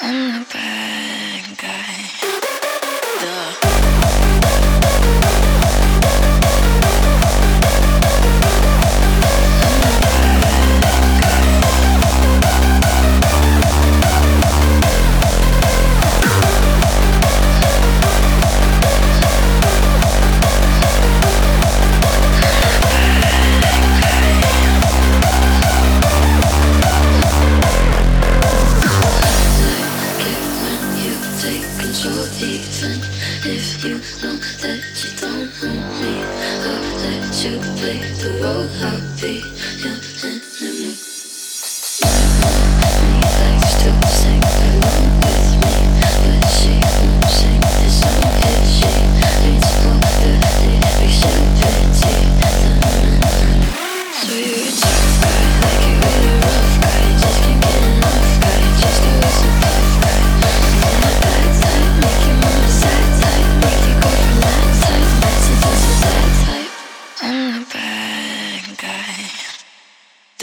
Um. even if you know that you don't want me. I'll let you play the role I'll be your enemy.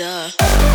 duh.